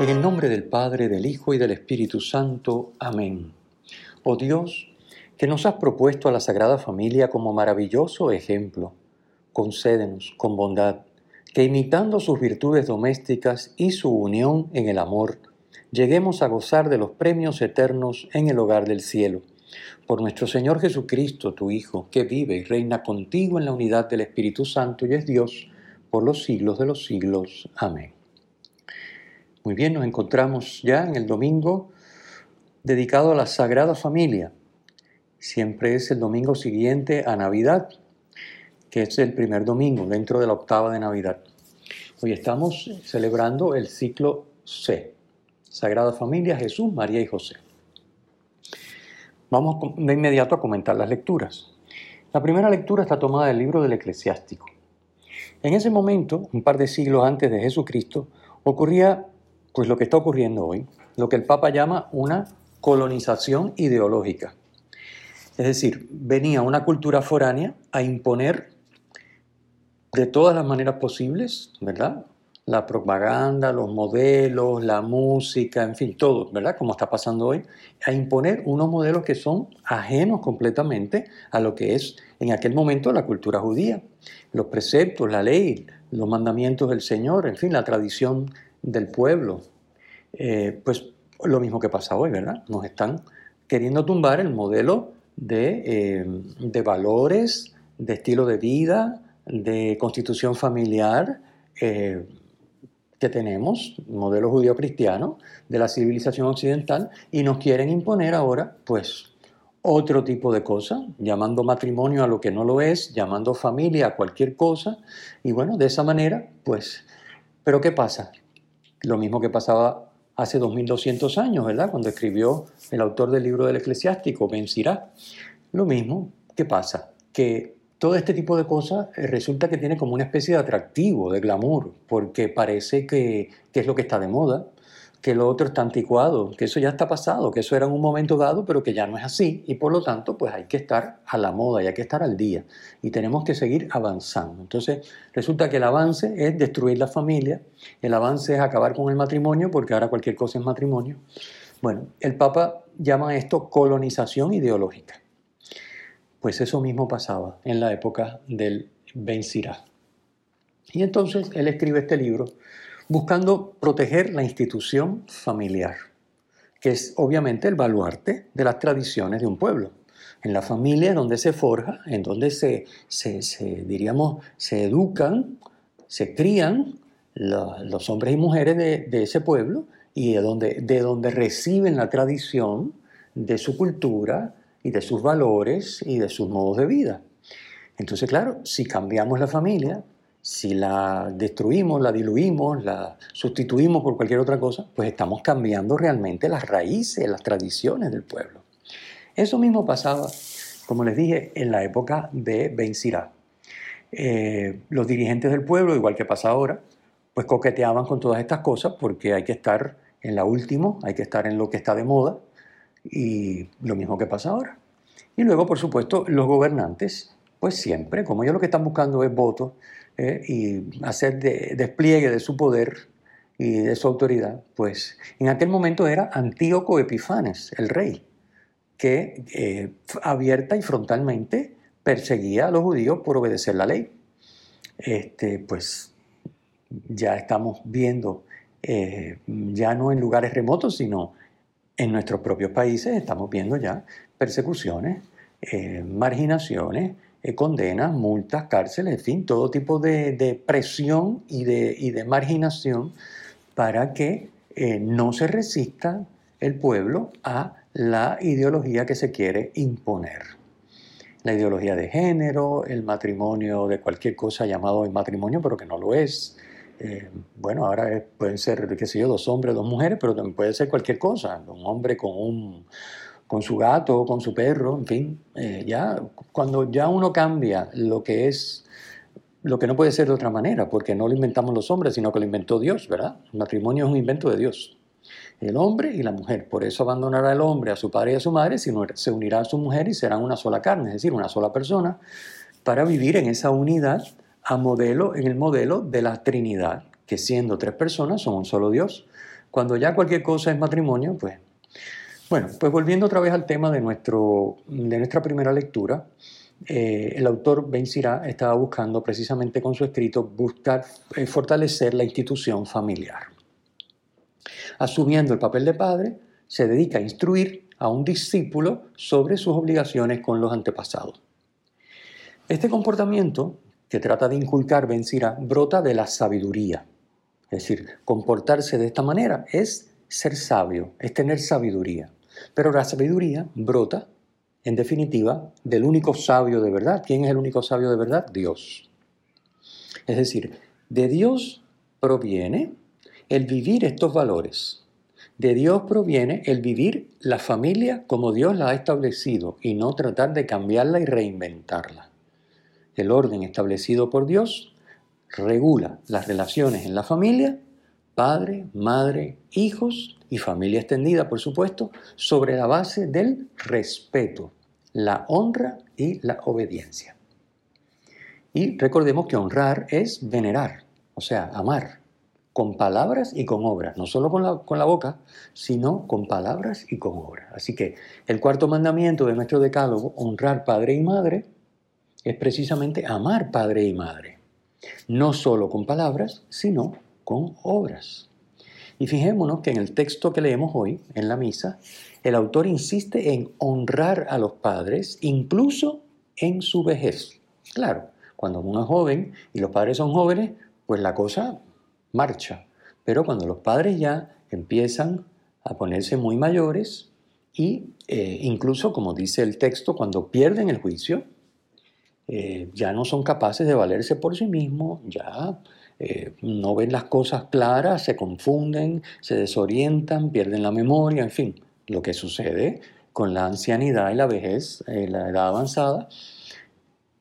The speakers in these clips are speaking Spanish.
En el nombre del Padre, del Hijo y del Espíritu Santo. Amén. Oh Dios, que nos has propuesto a la Sagrada Familia como maravilloso ejemplo, concédenos con bondad que imitando sus virtudes domésticas y su unión en el amor, lleguemos a gozar de los premios eternos en el hogar del cielo. Por nuestro Señor Jesucristo, tu Hijo, que vive y reina contigo en la unidad del Espíritu Santo y es Dios por los siglos de los siglos. Amén. Muy bien, nos encontramos ya en el domingo dedicado a la Sagrada Familia. Siempre es el domingo siguiente a Navidad, que es el primer domingo dentro de la octava de Navidad. Hoy estamos celebrando el ciclo C, Sagrada Familia, Jesús, María y José. Vamos de inmediato a comentar las lecturas. La primera lectura está tomada del libro del eclesiástico. En ese momento, un par de siglos antes de Jesucristo, ocurría pues lo que está ocurriendo hoy, lo que el Papa llama una colonización ideológica. Es decir, venía una cultura foránea a imponer de todas las maneras posibles, ¿verdad? La propaganda, los modelos, la música, en fin, todo, ¿verdad? Como está pasando hoy, a imponer unos modelos que son ajenos completamente a lo que es en aquel momento la cultura judía. Los preceptos, la ley, los mandamientos del Señor, en fin, la tradición del pueblo. Eh, pues lo mismo que pasa hoy, ¿verdad? Nos están queriendo tumbar el modelo de, eh, de valores, de estilo de vida, de constitución familiar eh, que tenemos, modelo judío-cristiano, de la civilización occidental, y nos quieren imponer ahora, pues, otro tipo de cosa, llamando matrimonio a lo que no lo es, llamando familia a cualquier cosa, y bueno, de esa manera, pues, pero ¿qué pasa? Lo mismo que pasaba hace 2200 años, ¿verdad? Cuando escribió el autor del libro del eclesiástico, Ben Lo mismo, ¿qué pasa? Que todo este tipo de cosas eh, resulta que tiene como una especie de atractivo, de glamour, porque parece que, que es lo que está de moda, que lo otro está anticuado, que eso ya está pasado, que eso era en un momento dado, pero que ya no es así, y por lo tanto, pues hay que estar a la moda y hay que estar al día, y tenemos que seguir avanzando. Entonces, resulta que el avance es destruir la familia, el avance es acabar con el matrimonio, porque ahora cualquier cosa es matrimonio. Bueno, el Papa llama esto colonización ideológica. Pues eso mismo pasaba en la época del Ben. Y entonces él escribe este libro buscando proteger la institución familiar, que es obviamente el baluarte de las tradiciones de un pueblo. En la familia es donde se forja, en donde se, diríamos, se educan, se crían los hombres y mujeres de, ese pueblo y de donde, de donde reciben la tradición de su cultura y de sus valores y de sus modos de vida. Entonces, claro, si cambiamos la familia, si la destruimos, la diluimos, la sustituimos por cualquier otra cosa, pues estamos cambiando realmente las raíces, las tradiciones del pueblo. Eso mismo pasaba, como les dije, en la época de Ben Sirá. Eh, los dirigentes del pueblo, igual que pasa ahora, pues coqueteaban con todas estas cosas porque hay que estar en la última, hay que estar en lo que está de moda y lo mismo que pasa ahora. Y luego, por supuesto, los gobernantes, pues siempre, como ellos lo que están buscando es votos, eh, y hacer despliegue de su poder y de su autoridad, pues en aquel momento era Antíoco Epifanes, el rey, que eh, abierta y frontalmente perseguía a los judíos por obedecer la ley. Este, pues ya estamos viendo, eh, ya no en lugares remotos, sino en nuestros propios países, estamos viendo ya persecuciones, marginaciones, eh, condenas, multas, cárceles, en fin, todo tipo de, presión y de, marginación para que eh, no se resista el pueblo a la ideología que se quiere imponer. La ideología de género, el matrimonio de cualquier cosa llamado el matrimonio, pero que no lo es, eh, bueno, ahora pueden ser, qué sé yo, dos hombres, dos mujeres, pero también puede ser cualquier cosa, un hombre con un con su gato, con su perro, en fin, eh, ya cuando ya uno cambia lo que es lo que no puede ser de otra manera, porque no lo inventamos los hombres, sino que lo inventó Dios, ¿verdad? El matrimonio es un invento de Dios. El hombre y la mujer. Por eso abandonará el hombre a su padre y a su madre, sino se unirá a su mujer y serán una sola carne, es decir, una sola persona, para vivir en esa unidad a modelo, en el modelo de la Trinidad, que siendo tres personas son un solo Dios. Cuando ya cualquier cosa es matrimonio, pues... Bueno, pues volviendo otra vez al tema de, nuestro, de nuestra primera lectura, eh, el autor Ben Sirá estaba buscando precisamente con su escrito buscar eh, fortalecer la institución familiar. Asumiendo el papel de padre, se dedica a instruir a un discípulo sobre sus obligaciones con los antepasados. Este comportamiento que trata de inculcar Ben brota de la sabiduría. Es decir, comportarse de esta manera es ser sabio, es tener sabiduría. Pero la sabiduría brota en definitiva, del único sabio de verdad. ¿Quién es el único sabio de verdad? Dios. Es decir, de Dios proviene el vivir estos valores. De Dios proviene el vivir la familia como Dios la ha establecido y no tratar de cambiarla y reinventarla. El orden establecido por Dios regula las relaciones en la familia, padre, madre, hijos y familia extendida, por supuesto, sobre la base del respeto, la honra y la obediencia. Y recordemos que honrar es venerar, o sea, amar, con palabras y con obras, no solo con la, con la boca, sino con palabras y con obras. Así que el cuarto mandamiento de nuestro decálogo, honrar padre y madre, es precisamente amar padre y madre, no solo con palabras, sino con obras. Y fijémonos que en el texto que leemos hoy, en la misa, el autor insiste en honrar a los padres, incluso en su vejez. Claro, cuando uno es joven y los padres son jóvenes, pues la cosa marcha. Pero cuando los padres ya empiezan a ponerse muy mayores y eh, incluso, como dice el texto, cuando pierden el juicio, eh, ya no son capaces de valerse por sí mismos, ya eh, no ven las cosas claras, se confunden, se desorientan, pierden la memoria, en fin, lo que sucede con la ancianidad y la vejez, eh, la edad avanzada.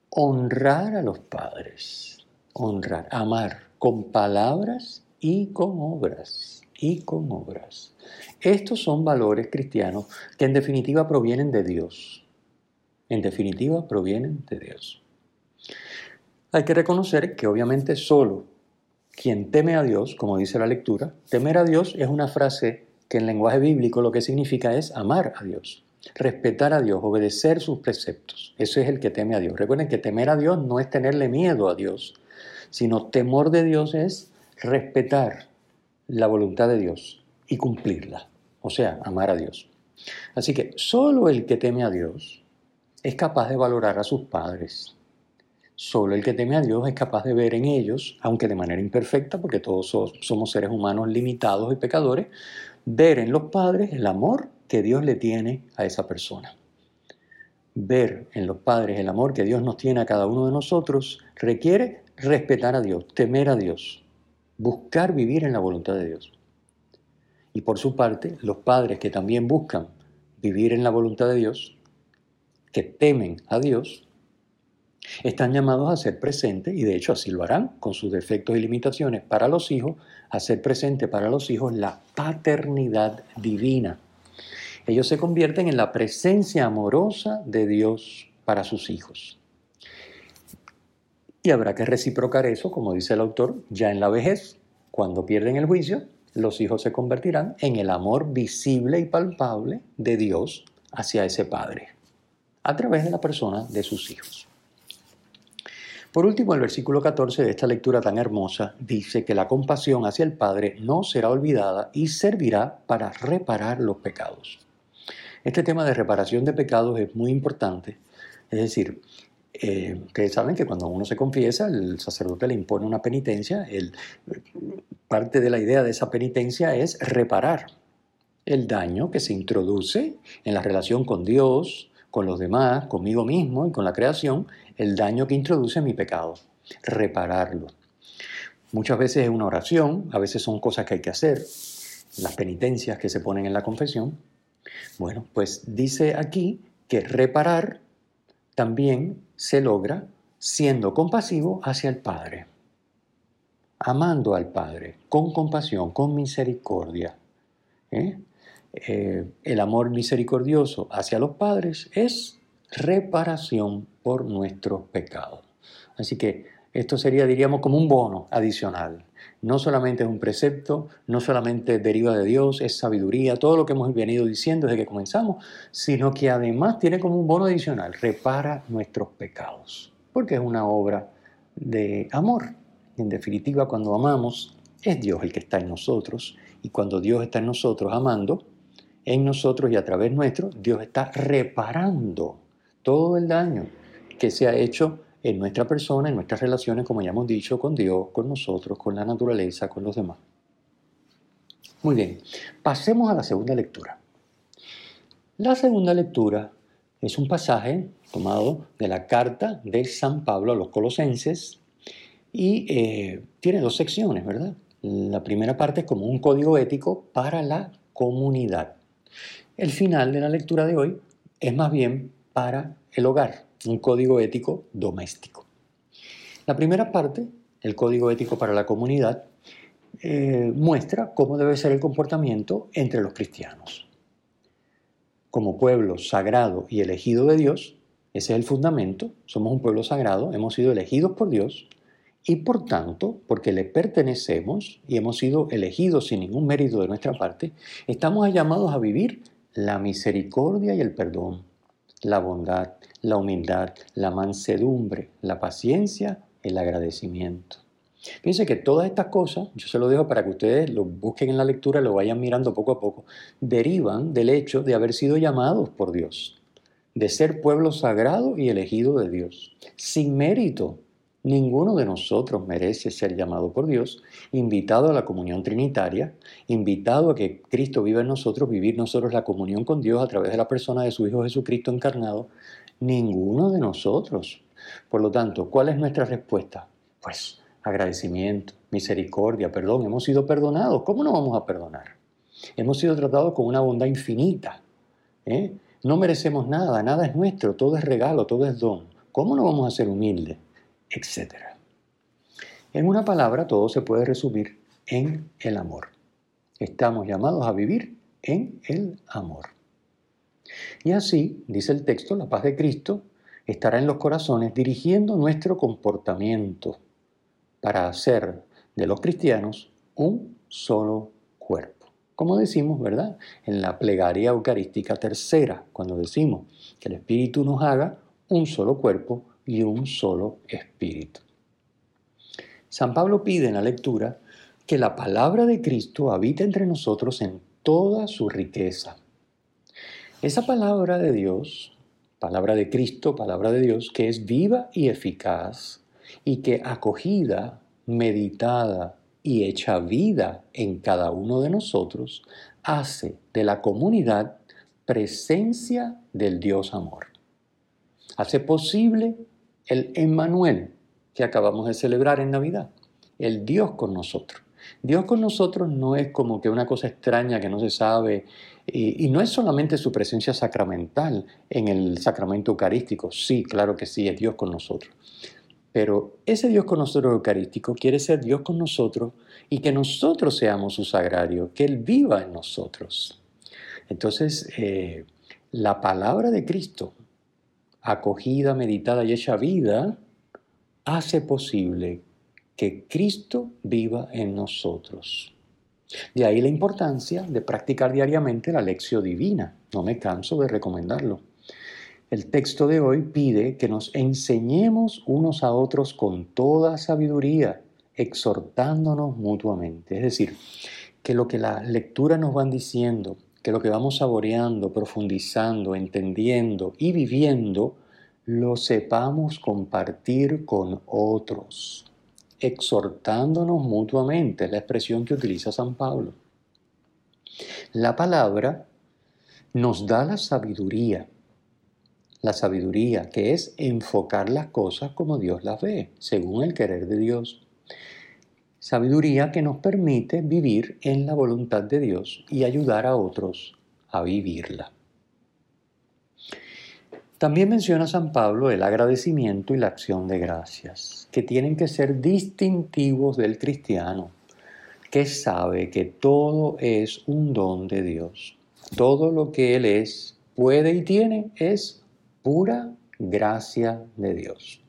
Honrar a los padres, honrar, amar con palabras y con obras, y con obras. Estos son valores cristianos que en definitiva provienen de Dios. En definitiva provienen de Dios. Hay que reconocer que obviamente solo quien teme a Dios, como dice la lectura, temer a Dios es una frase que en lenguaje bíblico lo que significa es amar a Dios, respetar a Dios, obedecer sus preceptos. Eso es el que teme a Dios. Recuerden que temer a Dios no es tenerle miedo a Dios, sino temor de Dios es respetar la voluntad de Dios y cumplirla, o sea, amar a Dios. Así que solo el que teme a Dios es capaz de valorar a sus padres, Solo el que teme a Dios es capaz de ver en ellos, aunque de manera imperfecta, porque todos somos seres humanos limitados y pecadores, ver en los padres el amor que Dios le tiene a esa persona. Ver en los padres el amor que Dios nos tiene a cada uno de nosotros requiere respetar a Dios, temer a Dios, buscar vivir en la voluntad de Dios. Y por su parte, los padres que también buscan vivir en la voluntad de Dios, que temen a Dios, están llamados a ser presentes, y de hecho así lo harán, con sus defectos y limitaciones para los hijos, a ser presente para los hijos la paternidad divina. Ellos se convierten en la presencia amorosa de Dios para sus hijos. Y habrá que reciprocar eso, como dice el autor, ya en la vejez, cuando pierden el juicio, los hijos se convertirán en el amor visible y palpable de Dios hacia ese Padre, a través de la persona de sus hijos. Por último, el versículo 14 de esta lectura tan hermosa dice que la compasión hacia el Padre no será olvidada y servirá para reparar los pecados. Este tema de reparación de pecados es muy importante. Es decir, eh, saben que cuando uno se confiesa, el sacerdote le impone una penitencia. El, parte de la idea de esa penitencia es reparar el daño que se introduce en la relación con Dios, con los demás, conmigo mismo y con la creación, el daño que introduce mi pecado, repararlo. Muchas veces es una oración, a veces son cosas que hay que hacer, las penitencias que se ponen en la confesión. Bueno, pues dice aquí que reparar también se logra siendo compasivo hacia el Padre, amando al Padre, con compasión, con misericordia. ¿eh? Eh, el amor misericordioso hacia los padres es reparación por nuestros pecados. Así que esto sería, diríamos, como un bono adicional. No solamente es un precepto, no solamente deriva de Dios, es sabiduría, todo lo que hemos venido diciendo desde que comenzamos, sino que además tiene como un bono adicional, repara nuestros pecados, porque es una obra de amor. En definitiva, cuando amamos, es Dios el que está en nosotros, y cuando Dios está en nosotros amando, en nosotros y a través nuestro, Dios está reparando todo el daño que se ha hecho en nuestra persona, en nuestras relaciones, como ya hemos dicho, con Dios, con nosotros, con la naturaleza, con los demás. Muy bien, pasemos a la segunda lectura. La segunda lectura es un pasaje tomado de la carta de San Pablo a los colosenses y eh, tiene dos secciones, ¿verdad? La primera parte es como un código ético para la comunidad. El final de la lectura de hoy es más bien para el hogar, un código ético doméstico. La primera parte, el código ético para la comunidad, eh, muestra cómo debe ser el comportamiento entre los cristianos. Como pueblo sagrado y elegido de Dios, ese es el fundamento, somos un pueblo sagrado, hemos sido elegidos por Dios y por tanto, porque le pertenecemos y hemos sido elegidos sin ningún mérito de nuestra parte, estamos llamados a vivir la misericordia y el perdón, la bondad, la humildad, la mansedumbre, la paciencia, el agradecimiento. Fíjense que todas estas cosas, yo se lo dejo para que ustedes lo busquen en la lectura lo vayan mirando poco a poco, derivan del hecho de haber sido llamados por Dios, de ser pueblo sagrado y elegido de Dios, sin mérito. Ninguno de nosotros merece ser llamado por Dios, invitado a la comunión trinitaria, invitado a que Cristo viva en nosotros, vivir nosotros la comunión con Dios a través de la persona de su Hijo Jesucristo encarnado, Ninguno de nosotros. Por lo tanto, ¿cuál es nuestra respuesta? Pues agradecimiento, misericordia, perdón. Hemos sido perdonados. ¿Cómo no vamos a perdonar? Hemos sido tratados con una bondad infinita. ¿eh? No merecemos nada, nada es nuestro, todo es regalo, todo es don. ¿Cómo no vamos a ser humildes? Etcétera. En una palabra, todo se puede resumir en el amor. Estamos llamados a vivir en el amor. Y así, dice el texto, la paz de Cristo estará en los corazones dirigiendo nuestro comportamiento para hacer de los cristianos un solo cuerpo. Como decimos, ¿verdad? En la plegaria eucarística tercera, cuando decimos que el Espíritu nos haga un solo cuerpo y un solo espíritu. San Pablo pide en la lectura que la palabra de Cristo habite entre nosotros en toda su riqueza esa palabra de Dios, palabra de Cristo, palabra de Dios, que es viva y eficaz y que acogida, meditada y hecha vida en cada uno de nosotros, hace de la comunidad presencia del Dios amor. Hace posible el Emmanuel que acabamos de celebrar en Navidad, el Dios con nosotros. Dios con nosotros no es como que una cosa extraña que no se sabe, y, no es solamente su presencia sacramental en el sacramento eucarístico, sí, claro que sí, es Dios con nosotros. Pero ese Dios con nosotros eucarístico quiere ser Dios con nosotros y que nosotros seamos su sagrario, que Él viva en nosotros. Entonces, eh, la palabra de Cristo, acogida, meditada y hecha vida, hace posible que Cristo viva en nosotros. De ahí la importancia de practicar diariamente la lección divina. No me canso de recomendarlo. El texto de hoy pide que nos enseñemos unos a otros con toda sabiduría, exhortándonos mutuamente. Es decir, que lo que la lectura nos van diciendo, que lo que vamos saboreando, profundizando, entendiendo y viviendo, lo sepamos compartir con otros exhortándonos mutuamente, la expresión que utiliza San Pablo. La palabra nos da la sabiduría, la sabiduría que es enfocar las cosas como Dios las ve, según el querer de Dios. Sabiduría que nos permite vivir en la voluntad de Dios y ayudar a otros a vivirla. También menciona San Pablo el agradecimiento y la acción de gracias, que tienen que ser distintivos del cristiano, que sabe que todo es un don de Dios. Todo lo que Él es, puede y tiene es pura gracia de Dios.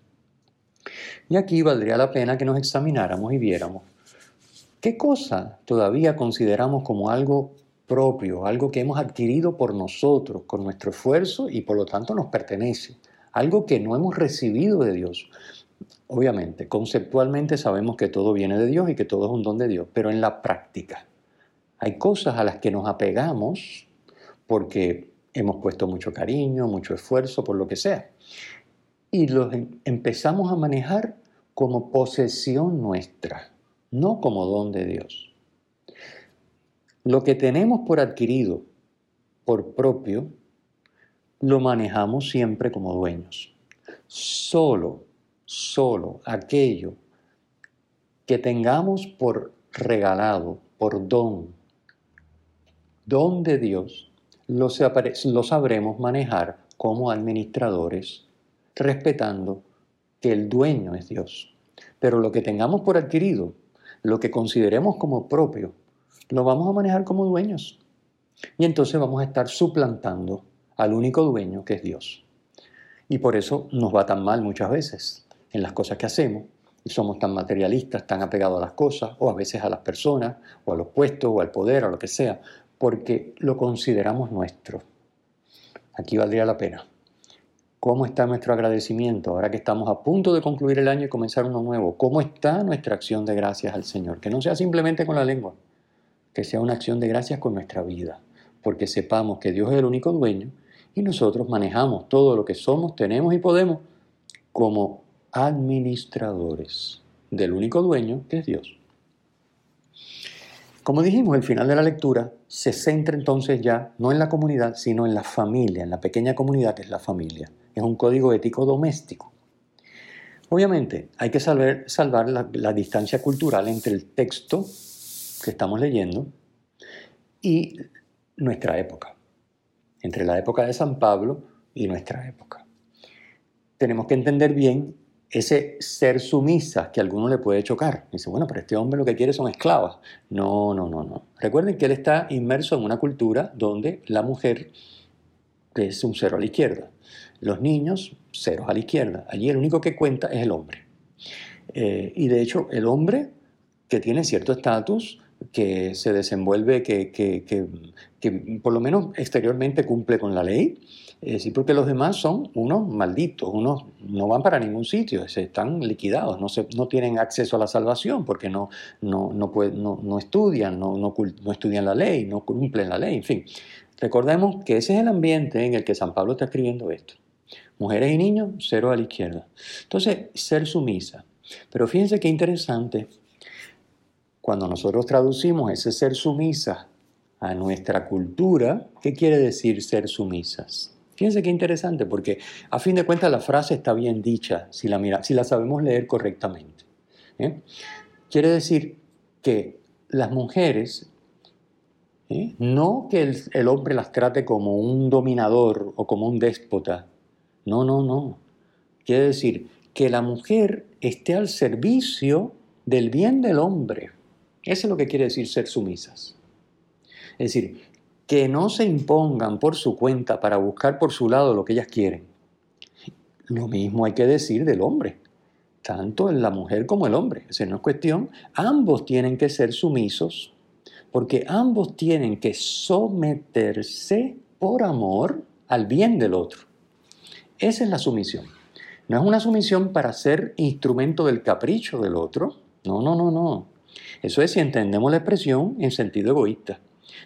Y aquí valdría la pena que nos examináramos y viéramos qué cosa todavía consideramos como algo propio, algo que hemos adquirido por nosotros, con nuestro esfuerzo y por lo tanto nos pertenece, algo que no hemos recibido de Dios. Obviamente, conceptualmente sabemos que todo viene de Dios y que todo es un don de Dios, pero en la práctica hay cosas a las que nos apegamos porque hemos puesto mucho cariño, mucho esfuerzo, por lo que sea, y los em, empezamos a manejar como posesión nuestra, no como don de Dios. Lo que tenemos por adquirido, por propio, lo manejamos siempre como dueños. Solo, solo aquello que tengamos por regalado, por don, don de Dios, lo, lo sabremos manejar como administradores, respetando que el dueño es Dios. Pero lo que tengamos por adquirido, lo que consideremos como propio, lo vamos a manejar como dueños. Y entonces vamos a estar suplantando al único dueño que es Dios. Y por eso nos va tan mal muchas veces en las cosas que hacemos. Y somos tan materialistas, tan apegados a las cosas, o a veces a las personas, o a los puestos, o al poder, o lo que sea, porque lo consideramos nuestro. Aquí valdría la pena. ¿Cómo está nuestro agradecimiento ahora que estamos a punto de concluir el año y comenzar uno nuevo? ¿Cómo está nuestra acción de gracias al Señor? Que no sea simplemente con la lengua, que sea una acción de gracias con nuestra vida, porque sepamos que Dios es el único dueño y nosotros manejamos todo lo que somos, tenemos y podemos como administradores del único dueño que es Dios. Como dijimos, el final de la lectura se centra entonces ya no en la comunidad, sino en la familia, en la pequeña comunidad que es la familia. Es un código ético doméstico. Obviamente, hay que salvar la, la distancia cultural entre el texto que estamos leyendo y nuestra época, entre la época de San Pablo y nuestra época. Tenemos que entender bien ese ser sumisa que a alguno le puede chocar. Dice, bueno, pero este hombre lo que quiere son esclavas. No, no, no, no. Recuerden que él está inmerso en una cultura donde la mujer es un cero a la izquierda. Los niños, ceros a la izquierda. Allí el único que cuenta es el hombre. Eh, y de hecho, el hombre que tiene cierto estatus que se desenvuelve, que, que, que, por lo menos exteriormente cumple con la ley, eh, sí, porque los demás son unos malditos, unos no van para ningún sitio, están liquidados, no, se, no tienen acceso a la salvación porque no, no, no estudian, no, no, no estudian la ley, no cumplen la ley, en fin. Recordemos que ese es el ambiente en el que San Pablo está escribiendo esto. Mujeres y niños, cero a la izquierda. Entonces, ser sumisa. Pero fíjense qué interesante cuando nosotros traducimos ese ser sumisa a nuestra cultura, ¿qué quiere decir ser sumisas? Fíjense qué interesante, porque a fin de cuentas la frase está bien dicha si la, mira, si la sabemos leer correctamente. ¿eh? Quiere decir que las mujeres, no que el, hombre las trate como un dominador o como un déspota, no, no, no. Quiere decir que la mujer esté al servicio del bien del hombre. Eso es lo que quiere decir ser sumisas. Es decir, que no se impongan por su cuenta para buscar por su lado lo que ellas quieren. Lo mismo hay que decir del hombre, tanto en la mujer como el hombre. Esa no es cuestión. Ambos tienen que ser sumisos porque ambos tienen que someterse por amor al bien del otro. Esa es la sumisión. No es una sumisión para ser instrumento del capricho del otro. No, no, no, no. Eso es si entendemos la expresión en sentido egoísta,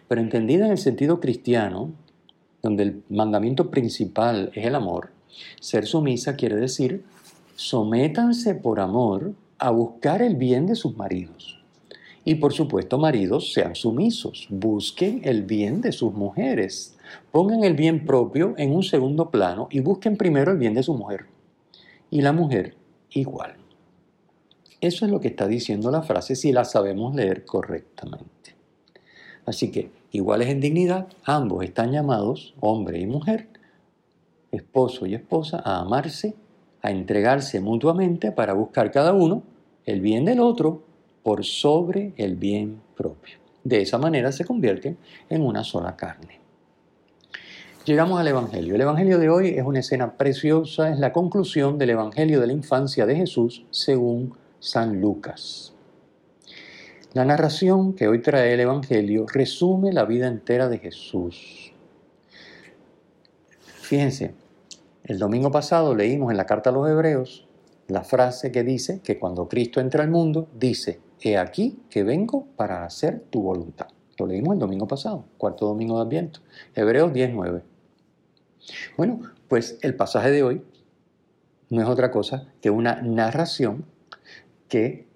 pero entendida en el sentido cristiano, donde el mandamiento principal es el amor, ser sumisa quiere decir sométanse por amor a buscar el bien de sus maridos. Y por supuesto, maridos, sean sumisos, busquen el bien de sus mujeres, pongan el bien propio en un segundo plano y busquen primero el bien de su mujer. Y la mujer igual. Eso es lo que está diciendo la frase si la sabemos leer correctamente. Así que, iguales en dignidad, ambos están llamados, hombre y mujer, esposo y esposa, a amarse, a entregarse mutuamente para buscar cada uno el bien del otro por sobre el bien propio. De esa manera se convierten en una sola carne. Llegamos al Evangelio. El Evangelio de hoy es una escena preciosa, es la conclusión del Evangelio de la infancia de Jesús según San Lucas. La narración que hoy trae el Evangelio resume la vida entera de Jesús. Fíjense, el domingo pasado leímos en la carta a los Hebreos la frase que dice que cuando Cristo entra al mundo, dice, he aquí que vengo para hacer tu voluntad. Lo leímos el domingo pasado, cuarto domingo de Adviento, Hebreos 19. Bueno, pues el pasaje de hoy no es otra cosa que una narración que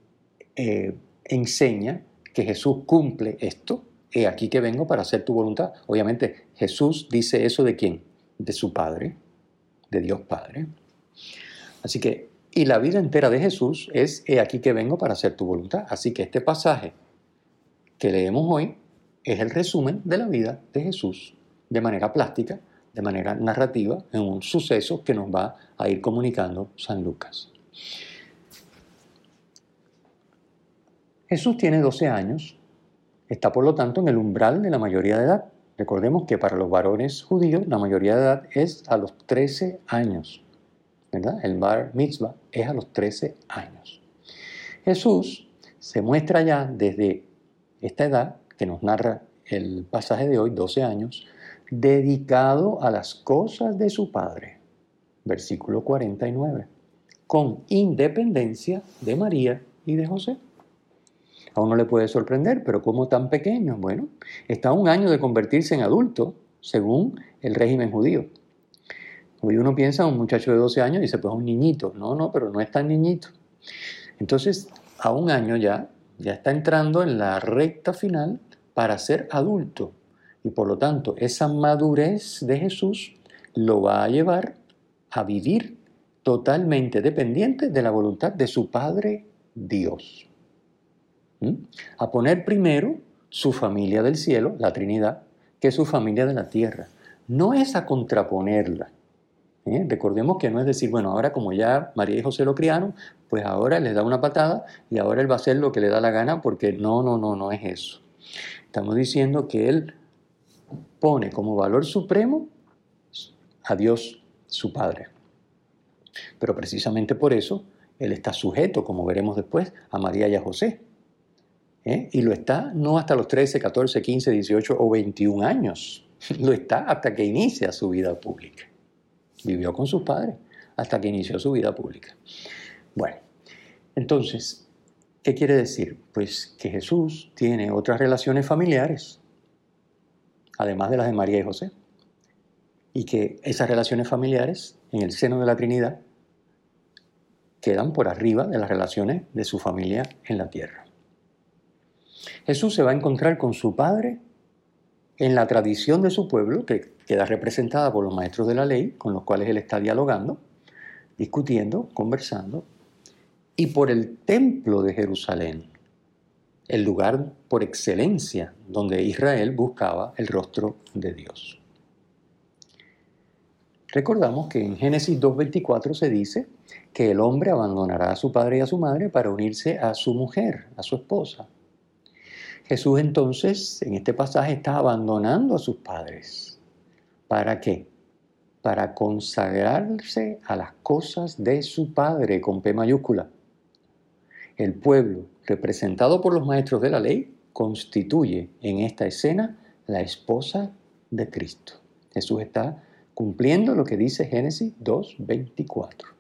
eh, enseña que Jesús cumple esto. He aquí que vengo para hacer tu voluntad. Obviamente Jesús dice eso de quién? De su Padre, de Dios Padre. Así que, y la vida entera de Jesús es, he aquí que vengo para hacer tu voluntad. Así que este pasaje que leemos hoy es el resumen de la vida de Jesús de manera plástica de manera narrativa en un suceso que nos va a ir comunicando San Lucas. Jesús tiene 12 años, está por lo tanto en el umbral de la mayoría de edad. Recordemos que para los varones judíos la mayoría de edad es a los 13 años. El bar mitzvah es a los 13 años. Jesús se muestra ya desde esta edad que nos narra el pasaje de hoy, 12 años, dedicado a las cosas de su Padre. Versículo 49. Con independencia de María y de José. A uno le puede sorprender, pero ¿cómo tan pequeño? Bueno, está a un año de convertirse en adulto, según el régimen judío. Hoy uno piensa en un muchacho de 12 años y dice, pues un niñito. No, no, pero no es tan niñito. Entonces, a un año ya, ya está entrando en la recta final para ser adulto. Y por lo tanto, esa madurez de Jesús lo va a llevar a vivir totalmente dependiente de la voluntad de su Padre Dios. ¿Mm? A poner primero su familia del cielo, la Trinidad, que su familia de la tierra. No es a contraponerla. Recordemos que no es decir, bueno, ahora como ya María y José lo criaron, pues ahora les da una patada y ahora él va a hacer lo que le da la gana porque no, no, no, no es eso. Estamos diciendo que él pone como valor supremo a Dios su Padre. Pero precisamente por eso Él está sujeto, como veremos después, a María y a José. ¿eh? Y lo está no hasta los 13, 14, 15, 18 o 21 años. Lo está hasta que inicia su vida pública. Vivió con sus padres hasta que inició su vida pública. Bueno, entonces, ¿qué quiere decir? Pues que Jesús tiene otras relaciones familiares además de las de María y José. Y que esas relaciones familiares en el seno de la Trinidad quedan por arriba de las relaciones de su familia en la tierra. Jesús se va a encontrar con su Padre en la tradición de su pueblo, que queda representada por los maestros de la ley, con los cuales él está dialogando, discutiendo, conversando, y por el templo de Jerusalén, el lugar por excelencia donde Israel buscaba el rostro de Dios. Recordamos que en Génesis 2.24 se dice que el hombre abandonará a su padre y a su madre para unirse a su mujer, a su esposa. Jesús entonces en este pasaje está abandonando a sus padres. ¿Para qué? Para consagrarse a las cosas de su Padre con P mayúscula. El pueblo representado por los maestros de la ley, constituye en esta escena la esposa de Cristo. Jesús está cumpliendo lo que dice Génesis 2.24.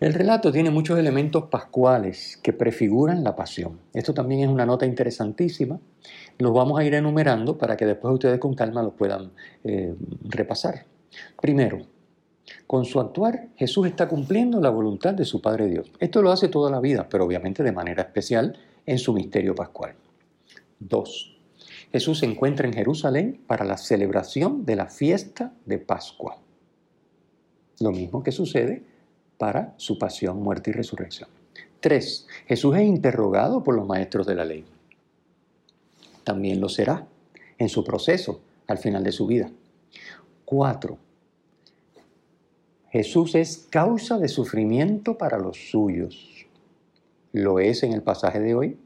El relato tiene muchos elementos pascuales que prefiguran la pasión. Esto también es una nota interesantísima. Los vamos a ir enumerando para que después ustedes con calma los puedan eh, repasar. Primero, con su actuar, Jesús está cumpliendo la voluntad de su Padre Dios. Esto lo hace toda la vida, pero obviamente de manera especial en su misterio pascual. 2. Jesús se encuentra en Jerusalén para la celebración de la fiesta de Pascua. Lo mismo que sucede para su pasión, muerte y resurrección. Tres, Jesús es interrogado por los maestros de la ley. También lo será en su proceso al final de su vida. Cuatro, Jesús es causa de sufrimiento para los suyos. Lo es en el pasaje de hoy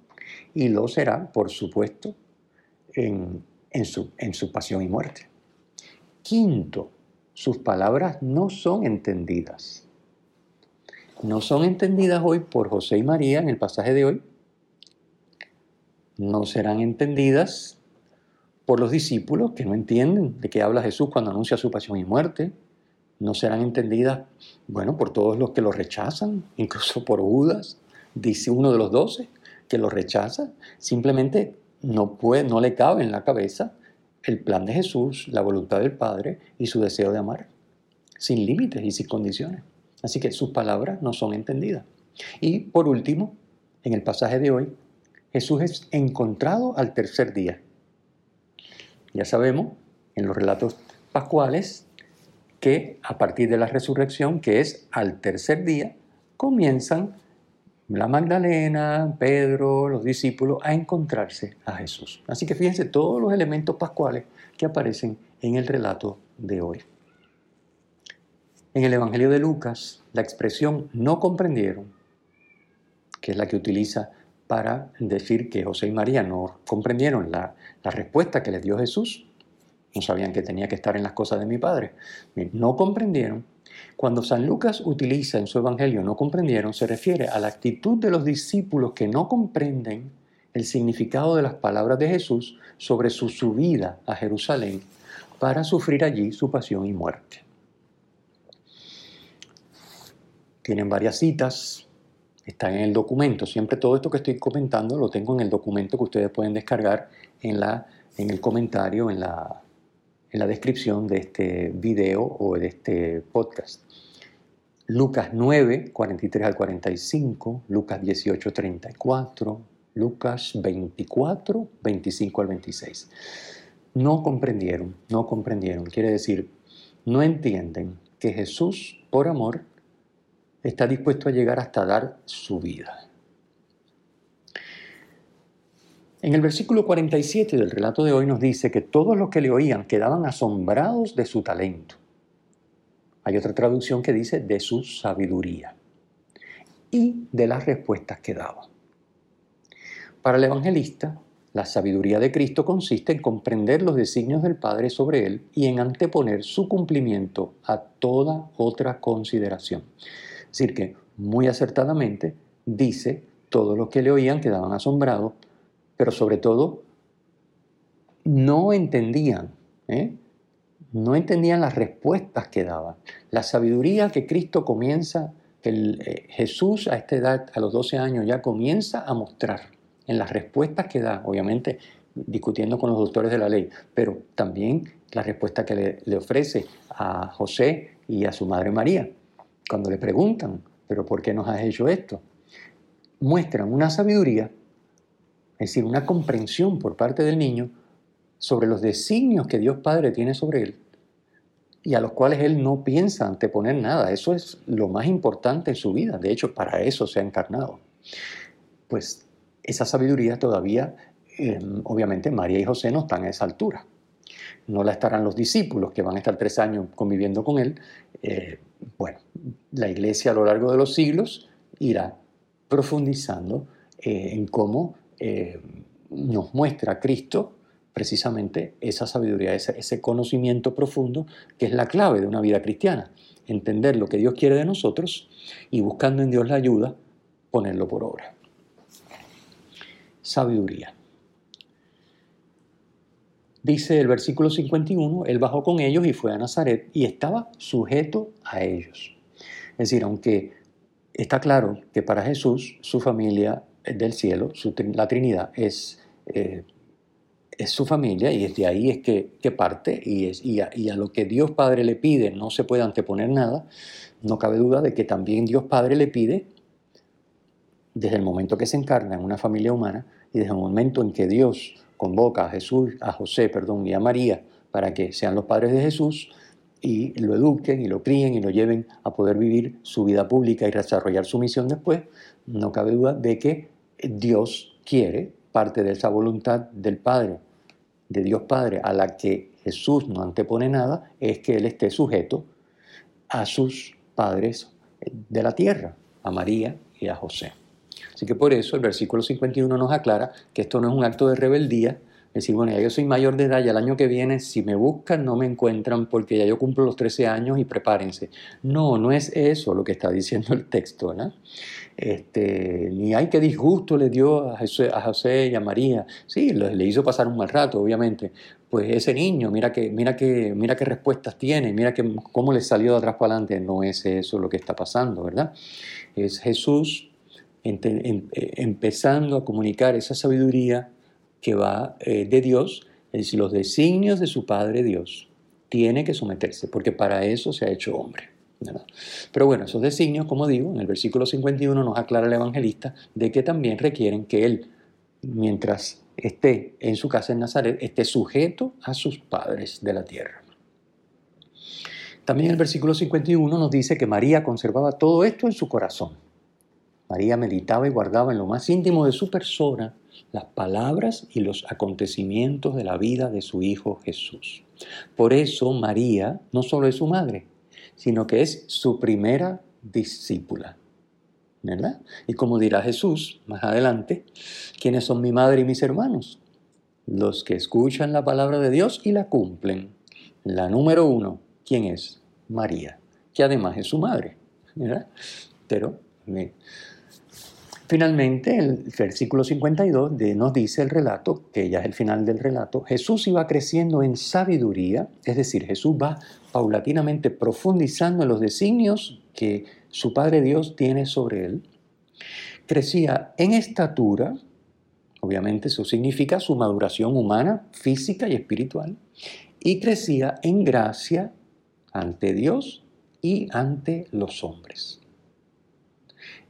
y lo será, por supuesto, en, su, en su pasión y muerte. Quinto, sus palabras no son entendidas. No son entendidas hoy por José y María en el pasaje de hoy. No serán entendidas por los discípulos que no entienden de qué habla Jesús cuando anuncia su pasión y muerte no serán entendidas, bueno, por todos los que lo rechazan, incluso por Judas, dice uno de los doce, que lo rechaza, simplemente no, le cabe en la cabeza el plan de Jesús, la voluntad del Padre y su deseo de amar, sin límites y sin condiciones. Así que sus palabras no son entendidas. Y por último, en el pasaje de hoy, Jesús es encontrado al tercer día. Ya sabemos, en los relatos pascuales, que a partir de la resurrección, que es al tercer día, comienzan la Magdalena, Pedro, los discípulos a encontrarse a Jesús. Así que fíjense todos los elementos pascuales que aparecen en el relato de hoy. En el Evangelio de Lucas, la expresión no comprendieron, que es la que utiliza para decir que José y María no comprendieron la, la respuesta que les dio Jesús, no sabían que tenía que estar en las cosas de mi Padre. No comprendieron. Cuando San Lucas utiliza en su Evangelio no comprendieron, se refiere a la actitud de los discípulos que no comprenden el significado de las palabras de Jesús sobre su subida a Jerusalén para sufrir allí su pasión y muerte. Tienen varias citas, están en el documento. Siempre todo esto que estoy comentando lo tengo en el documento que ustedes pueden descargar en, la, en el comentario, en la, en la descripción de este video o de este podcast. Lucas 9, 43 al 45, Lucas 18, 34, Lucas 24, 25 al 26. No comprendieron, no comprendieron. Quiere decir, no entienden que Jesús, por amor, está dispuesto a llegar hasta dar su vida. En el versículo 47 del relato de hoy nos dice que todos los que le oían quedaban asombrados de su talento. Hay otra traducción que dice de su sabiduría y de las respuestas que daba. Para el evangelista, la sabiduría de Cristo consiste en comprender los designios del Padre sobre él y en anteponer su cumplimiento a toda otra consideración. Es decir, que muy acertadamente dice, todos los que le oían quedaban asombrados pero sobre todo no entendían, ¿eh? no entendían las respuestas que daban. La sabiduría que Cristo comienza, que eh, Jesús a esta edad, a los 12 años, ya comienza a mostrar en las respuestas que da, obviamente discutiendo con los doctores de la ley, pero también la respuesta que le ofrece a José y a su madre María, cuando le preguntan, pero ¿por qué nos has hecho esto? Muestran una sabiduría es decir, una comprensión por parte del niño sobre los designios que Dios Padre tiene sobre él y a los cuales él no piensa anteponer nada. Eso es lo más importante en su vida. De hecho, para eso se ha encarnado. Pues esa sabiduría todavía, em, obviamente, María y José no están a esa altura. No la estarán los discípulos que van a estar tres años conviviendo con él. Eh, bueno, la iglesia a lo largo de los siglos irá profundizando eh, en cómo eh, nos muestra Cristo precisamente esa sabiduría, ese, ese conocimiento profundo que es la clave de una vida cristiana. Entender lo que Dios quiere de nosotros y buscando en Dios la ayuda, ponerlo por obra. Sabiduría. Dice el versículo 51, Él bajó con ellos y fue a Nazaret y estaba sujeto a ellos. Es decir, aunque está claro que para Jesús su familia del cielo, la Trinidad, es, eh, es su familia y desde ahí es que, parte y, es, y a, lo que Dios Padre le pide no se puede anteponer nada, no cabe duda de que también Dios Padre le pide, desde el momento que se encarna en una familia humana y desde el momento en que Dios convoca a Jesús, a José, perdón, y a María para que sean los padres de Jesús, y lo eduquen y lo críen y lo lleven a poder vivir su vida pública y desarrollar su misión después, no cabe duda de que Dios quiere parte de esa voluntad del Padre, de Dios Padre, a la que Jesús no antepone nada, es que Él esté sujeto a sus padres de la tierra, a María y a José. Así que por eso el versículo 51 nos aclara que esto no es un acto de rebeldía, decir, bueno, ya yo soy mayor de edad y el año que viene, si me buscan, no me encuentran porque ya yo cumplo los 13 años y prepárense. No, no es eso lo que está diciendo el texto, ¿no? Este, ni hay que disgusto le dio a José, y a María. Sí, le hizo pasar un mal rato, obviamente. Pues ese niño, mira mira que, mira qué respuestas tiene, mira cómo le salió de atrás para adelante. No es eso lo que está pasando, ¿verdad? Es Jesús em, empezando a comunicar esa sabiduría que va eh, de Dios, es los designios de su Padre Dios, tiene que someterse, porque para eso se ha hecho hombre. Pero bueno, esos designios, como digo, en el versículo 51 nos aclara el evangelista de que también requieren que él, mientras esté en su casa en Nazaret, esté sujeto a sus padres de la tierra. También el versículo 51 nos dice que María conservaba todo esto en su corazón. María meditaba y guardaba en lo más íntimo de su persona las palabras y los acontecimientos de la vida de su Hijo Jesús. Por eso María no solo es su madre, sino que es su primera discípula. ¿Verdad? Y como dirá Jesús más adelante, ¿quiénes son mi madre y mis hermanos? Los que escuchan la palabra de Dios y la cumplen. La número uno, ¿quién es? María, que además es su madre. ¿verdad? Pero Finalmente, el versículo 52 nos dice el relato, que ya es el final del relato, Jesús iba creciendo en sabiduría, es decir, Jesús va paulatinamente profundizando en los designios que su Padre Dios tiene sobre él. Crecía en estatura, obviamente eso significa su maduración humana, física y espiritual, y crecía en gracia ante Dios y ante los hombres.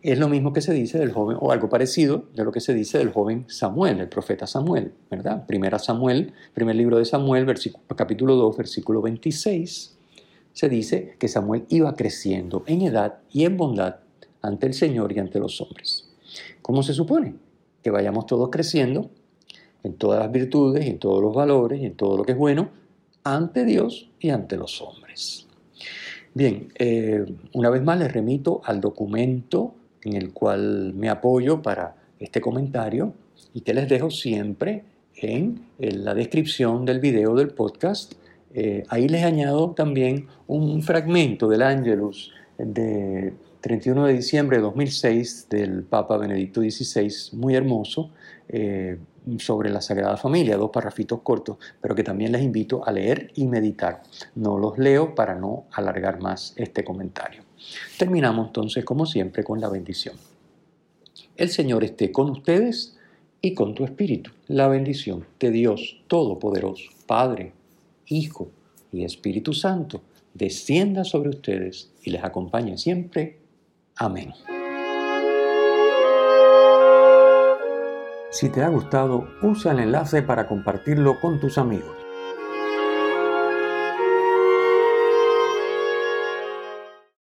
Es lo mismo que se dice del joven, o algo parecido de lo que se dice del joven Samuel, el profeta Samuel, ¿verdad? Primera Samuel, primer libro de Samuel, capítulo 2, versículo 26, se dice que Samuel iba creciendo en edad y en bondad ante el Señor y ante los hombres. ¿Cómo se supone? Que vayamos todos creciendo en todas las virtudes, en todos los valores, en todo lo que es bueno, ante Dios y ante los hombres. Bien, eh, una vez más les remito al documento en el cual me apoyo para este comentario y que les dejo siempre en, la descripción del video del podcast. Eh, ahí les añado también un fragmento del Angelus de 31 de diciembre de 2006 del Papa Benedicto XVI, muy hermoso, eh, sobre la Sagrada Familia, dos parrafitos cortos, pero que también les invito a leer y meditar. No los leo para no alargar más este comentario. Terminamos entonces, como siempre, con la bendición. El Señor esté con ustedes y con tu espíritu. La bendición de Dios Todopoderoso, Padre, Hijo y Espíritu Santo, descienda sobre ustedes y les acompañe siempre. Amén. Si te ha gustado, usa el enlace para compartirlo con tus amigos.